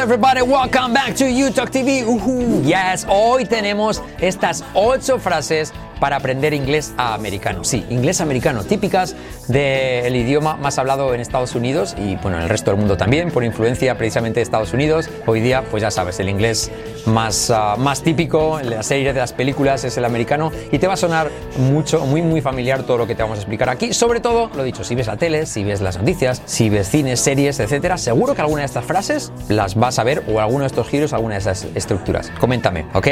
everybody, welcome back to YouTube TV. Uhu, yes, hoy tenemos estas ocho frases para aprender inglés americano. Sí, inglés americano, típicas del idioma más hablado en Estados Unidos y bueno, en el resto del mundo también, por influencia precisamente de Estados Unidos. Hoy día, pues ya sabes, el inglés más, uh, más típico en las series de las películas es el americano y te va a sonar mucho, muy, muy familiar todo lo que te vamos a explicar aquí. Sobre todo, lo dicho, si ves la tele, si ves las noticias, si ves cines, series, etcétera, seguro que alguna de estas frases las vas a ver o alguno de estos giros, alguna de esas estructuras. Coméntame, ¿ok?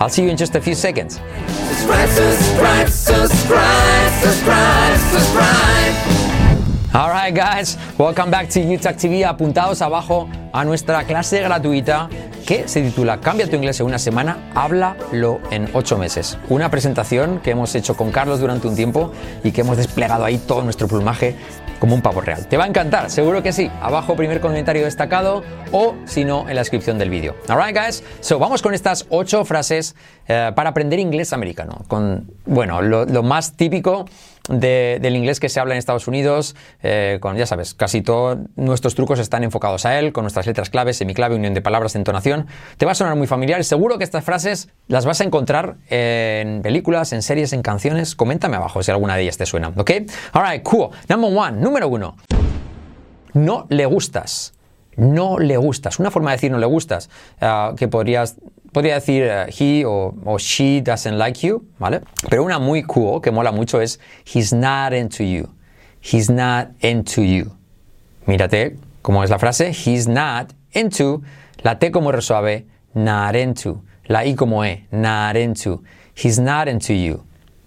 I'll see you in just a few seconds. Subscribe, subscribe, subscribe, subscribe. Alright guys, welcome back to YouTube TV. Apuntados abajo a nuestra clase gratuita que se titula Cambia tu inglés en una semana, háblalo en ocho meses. Una presentación que hemos hecho con Carlos durante un tiempo y que hemos desplegado ahí todo nuestro plumaje como un pavo real. Te va a encantar, seguro que sí. Abajo primer comentario destacado o si no en la descripción del vídeo. Alright guys, so vamos con estas ocho frases eh, para aprender inglés americano. Con, bueno, lo más típico del inglés que se habla en Estados Unidos, eh, con, ya sabes, casi todos nuestros trucos están enfocados a él, con nuestras letras claves, semiclave, unión de palabras, entonación. Te va a sonar muy familiar seguro que estas frases las vas a encontrar en películas, en series, en canciones. Coméntame abajo si alguna de ellas te suena, ¿ok? Alright, cool. Number one, número uno. No le gustas. No le gustas. Una forma de decir no le gustas, uh, que podrías podría decir uh, he o, she doesn't like you, ¿vale? Pero una muy cool que mola mucho es he's not into you. He's not into you. Mírate cómo es la frase he's not into, la T como resuave, not into, la I como E, not into. He's not into you.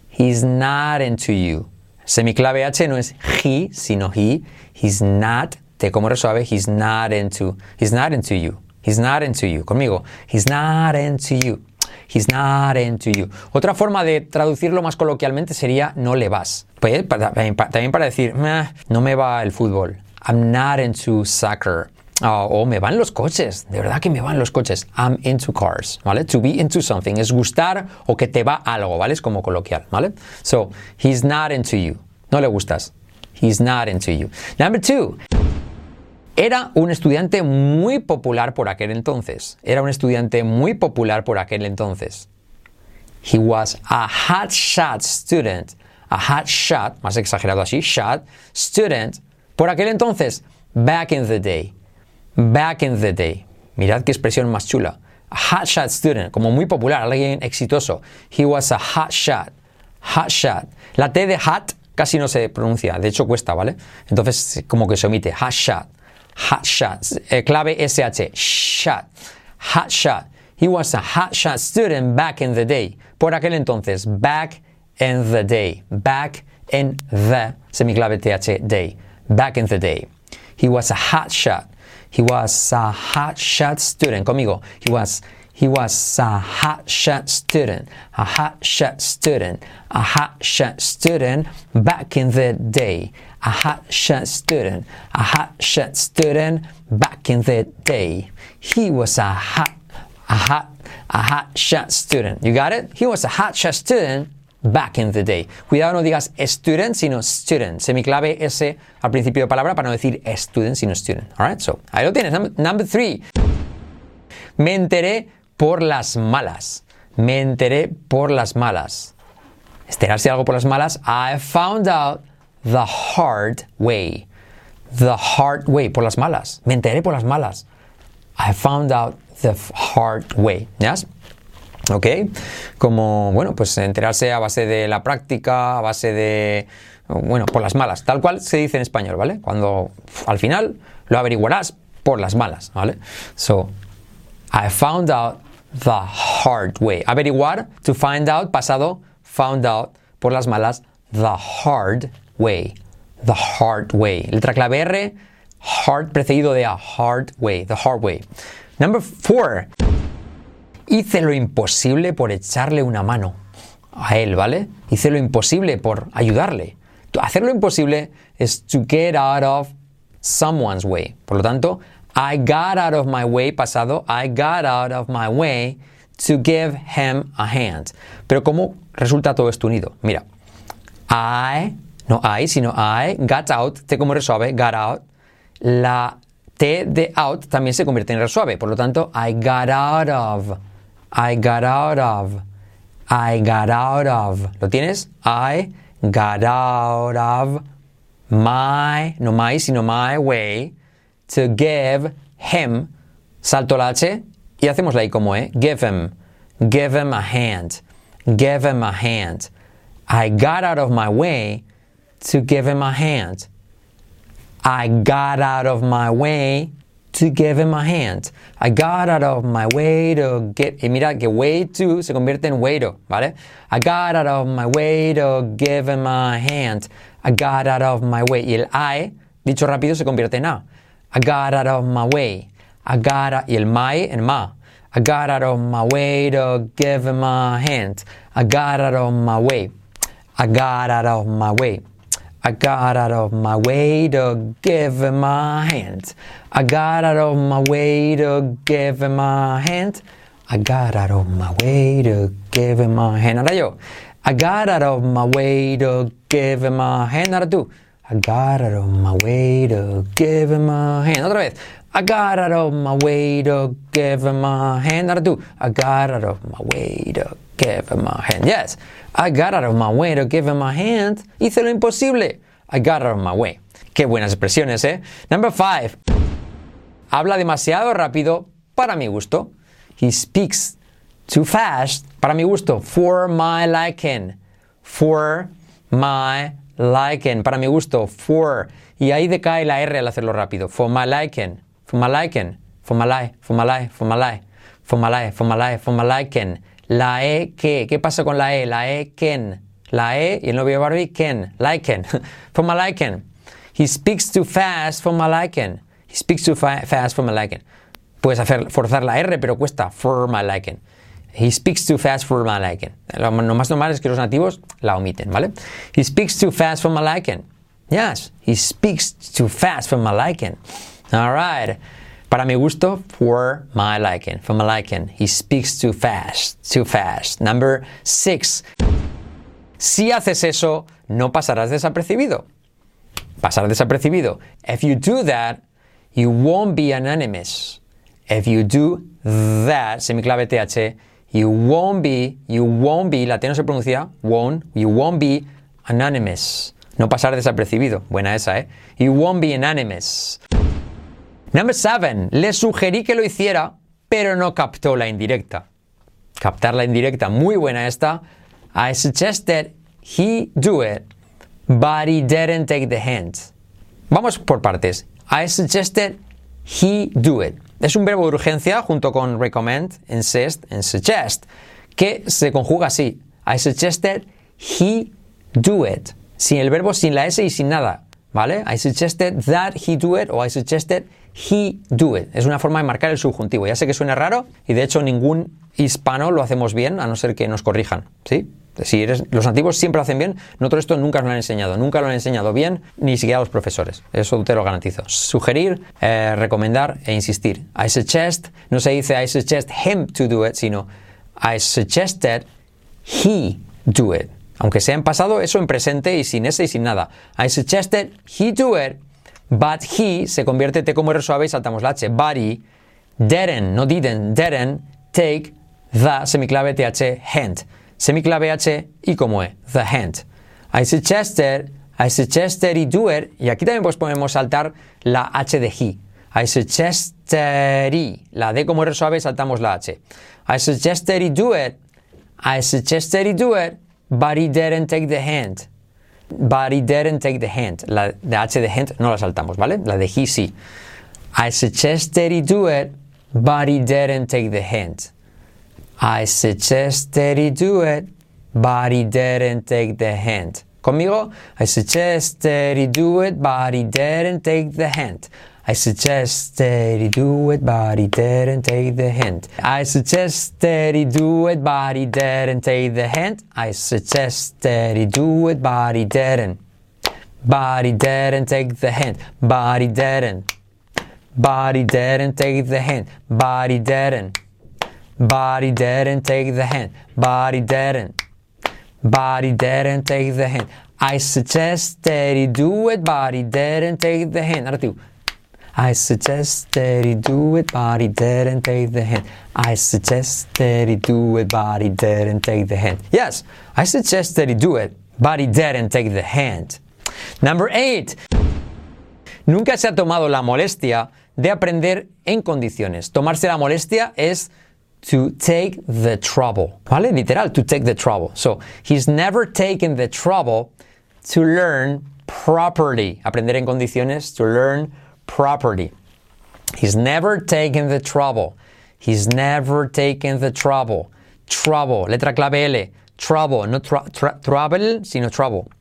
He's not into you. Semiclave H no es he, sino he. He's not, T como resuave, he's not into, he's not into you. He's not into you. Conmigo. He's not into you. He's not into you. Otra forma de traducirlo más coloquialmente sería no le vas. Pues, también para decir, no me va el fútbol. I'm not into soccer. o me van los coches, de verdad que me van los coches. I'm into cars, ¿vale? To be into something es gustar o que te va algo, ¿vale? Es como coloquial, ¿vale? So, he's not into you. No le gustas. He's not into you. Number two. Era un estudiante muy popular por aquel entonces. Era un estudiante muy popular por aquel entonces. He was a hot shot student. A hot shot, más exagerado así, shot, student. Por aquel entonces, back in the day. Back in the day. Mirad qué expresión más chula. A hot shot student, como muy popular, alguien exitoso. He was a hot shot. Hot shot. La T de hot casi no se pronuncia, de hecho cuesta, ¿vale? Entonces como que se omite. Hot shot hot shot. Eh, clave SH, shot. Hot shot. He was a hot shot student back in the day. Por aquel entonces, back in the day. Back in the, semiclave TH, day. Back in the day. He was a hot shot. He was a hot shot student. Conmigo. He was he was a hot shot student, a hot shot student, a hot shot student back in the day. A hot shot student, a hot shot student back in the day. He was a hot, a hot, a hot shot student. You got it? He was a hot shot student back in the day. Cuidado, no digas student, sino student. Semiclave S al principio de palabra para no decir student, sino student. Alright, so ahí lo tienes. Number three. Me enteré por las malas. Me enteré por las malas. Enterarse algo por las malas. I found out the hard way. The hard way, por las malas. Me enteré por las malas. I found out the hard way. ¿Ya? ¿Ok? Como, bueno, pues enterarse a base de la práctica, a base de, bueno, por las malas. Tal cual se dice en español, ¿vale? Cuando al final lo averiguarás por las malas, ¿vale? So, I found out the hard way. Averiguar, to find out, pasado, found out, por las malas, the hard way. The hard way. Letra clave R, hard precedido de a hard way. The hard way. Number four. Hice lo imposible por echarle una mano a él, ¿vale? Hice lo imposible por ayudarle. Hacer lo imposible es to get out of someone's way. Por lo tanto, I got out of my way, pasado, I got out of my way to give him a hand. Pero ¿cómo resulta todo esto unido? Mira, I, no I, sino I, got out, te como resuave, got out. La T de out también se convierte en R suave. Por lo tanto, I got out of. I got out of. I got out of. ¿Lo tienes? I got out of my, no my, sino my way to give him. Salto la H y hacemos la I como E. Give him. Give him a hand. Give him a hand. I got out of my way to give him a hand. I got out of my way to give him a hand. I got out of my way to get. Y mira que way to se convierte en way to, ¿vale? I got out of my way to give him a hand. I got out of my way. Y el I, dicho rápido, se convierte en A. I got out of my way. I got out, y el my en ma. I got out of my way to give him a hand. I got out of my way. I got out of my way. I got out of my way to give him a hand. I got out of my way to give him a hand. I got out of my way to give him a hand. Ahora yo. I got out of my way to give him a hand. Ahora tú. I got out of my way to give him a hand. Otra vez. I got out of my way to give him a hand. Ahora tú. I got out of my way to give him a hand. Yes. I got out of my way to give him a hand. Hice lo imposible. I got out of my way. Qué buenas expresiones, ¿eh? Number five. Habla demasiado rápido para mi gusto. He speaks too fast para mi gusto. For my liking. For my liking. Para mi gusto. For. Y ahí decae la R al hacerlo rápido. For my liking. For my liking. For my life. For my life. For my life. For my life. For my life. For my liking. La E, ¿qué? ¿Qué pasa con la E? La E, Ken. La E y el novio Barbie, Ken. Liken. for my liking. He speaks too fast for my liking. He speaks too fast for my liking. Puedes hacer, forzar la R, pero cuesta. For my liking. He speaks too fast for my liking. Lo, más normal es que los nativos la omiten, ¿vale? He speaks too fast for my liking. Yes, he speaks too fast for my liking. All right. Para mi gusto, for my liking, for my liking. He speaks too fast, too fast. Number six. Si haces eso, no pasarás desapercibido. Pasar desapercibido. If you do that, you won't be anonymous. If you do that, semiclave TH, you won't be, you won't be, la T no se pronuncia, won't, you won't be anonymous. No pasar desapercibido. Buena esa, ¿eh? You won't be anonymous. Number seven. Le sugerí que lo hiciera, pero no captó la indirecta. Captar la indirecta. Muy buena esta. I suggested he do it, but he didn't take the hint. Vamos por partes. I suggested he do it. Es un verbo de urgencia junto con recommend, insist and suggest, que se conjuga así. I suggested he do it. Sin el verbo, sin la S y sin nada. ¿Vale? I suggested that he do it o I suggested he do it. Es una forma de marcar el subjuntivo. Ya sé que suena raro y de hecho ningún hispano lo hacemos bien a no ser que nos corrijan. ¿Sí? Si eres, los nativos siempre lo hacen bien, nosotros esto nunca nos lo han enseñado, nunca lo han enseñado bien, ni siquiera los profesores. Eso te lo garantizo. Sugerir, eh, recomendar e insistir. I suggest, no se dice I suggest him to do it, sino I suggested he do it. Aunque sea en pasado, eso en presente y sin ese y sin nada. I suggested he do it, but he se convierte T como R suave y saltamos la H. He didn't, no didn't, didn't take the semiclave TH hand. Semiclave H y como E, the hand. I suggested, I suggested he do it. Y aquí también pues podemos saltar la H de he. I suggested he. La D como R suave saltamos la H. I suggested he do it. I suggested he do it, but he didn't take the hand. But he didn't take the hand. La de H de hand no la saltamos, ¿vale? La de he sí. I suggested he do it, but he didn't take the hand. I suggested he do it, but he didn't take the hand. Conmigo, I suggested he do it, but he didn't take the hand. I suggested he do it, but he didn't take the hint. I suggested he do it, but he didn't take the hint. I suggested he do it, but he didn't. But he didn't take the hint. But he didn't. But he didn't take the hint. But he didn't. But he didn't take the hint. But he didn't. But he didn't take the hint. I suggested he do it, but he didn't take the hint. Ahora I suggested he do it, but he didn't take the hint. I suggested he do it, but he didn't take the hint. Yes, I suggested he do it, but he didn't take the hint. Number eight. Nunca se ha tomado la molestia de aprender en condiciones. Tomarse la molestia es to take the trouble. ¿Vale? Literal, to take the trouble. So, he's never taken the trouble to learn properly. Aprender en condiciones, to learn properly. He's never taken the trouble. He's never taken the trouble. Trouble, letra clave L. Trouble, no trouble, sino trouble.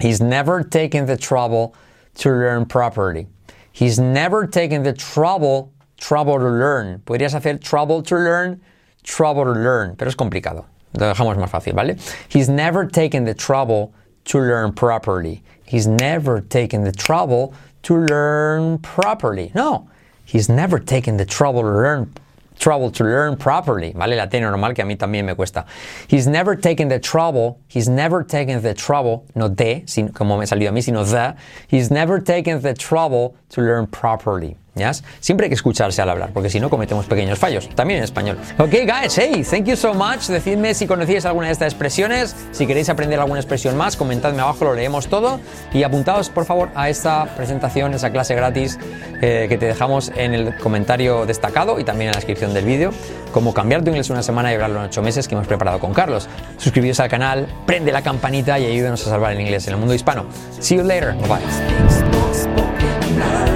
He's never taken the trouble to learn properly. He's never taken the trouble, trouble to learn. Podrías hacer trouble to learn, trouble to learn, pero es complicado. Lo dejamos más fácil, ¿vale? He's never taken the trouble to learn properly. He's never taken the trouble to learn properly. No, he's never taken the trouble to learn trouble to learn properly, ¿vale? La T normal que a mí también me cuesta. He's never taken the trouble, he's never taken the trouble, no de, sino, como me salió a mí, sino the. He's never taken the trouble to learn properly. Siempre hay que escucharse al hablar, porque si no cometemos pequeños fallos, también en español. Ok, guys, hey, thank you so much. Decidme si conocíais alguna de estas expresiones. Si queréis aprender alguna expresión más, comentadme abajo, lo leemos todo. Y apuntaos, por favor, a esta presentación, esa clase gratis eh, que te dejamos en el comentario destacado y también en la descripción del vídeo. Cómo cambiar tu inglés en una semana y hablarlo en ocho meses que hemos preparado con Carlos. Suscribíos al canal, prende la campanita y ayúdenos a salvar el inglés en el mundo hispano. See you later. Bye bye.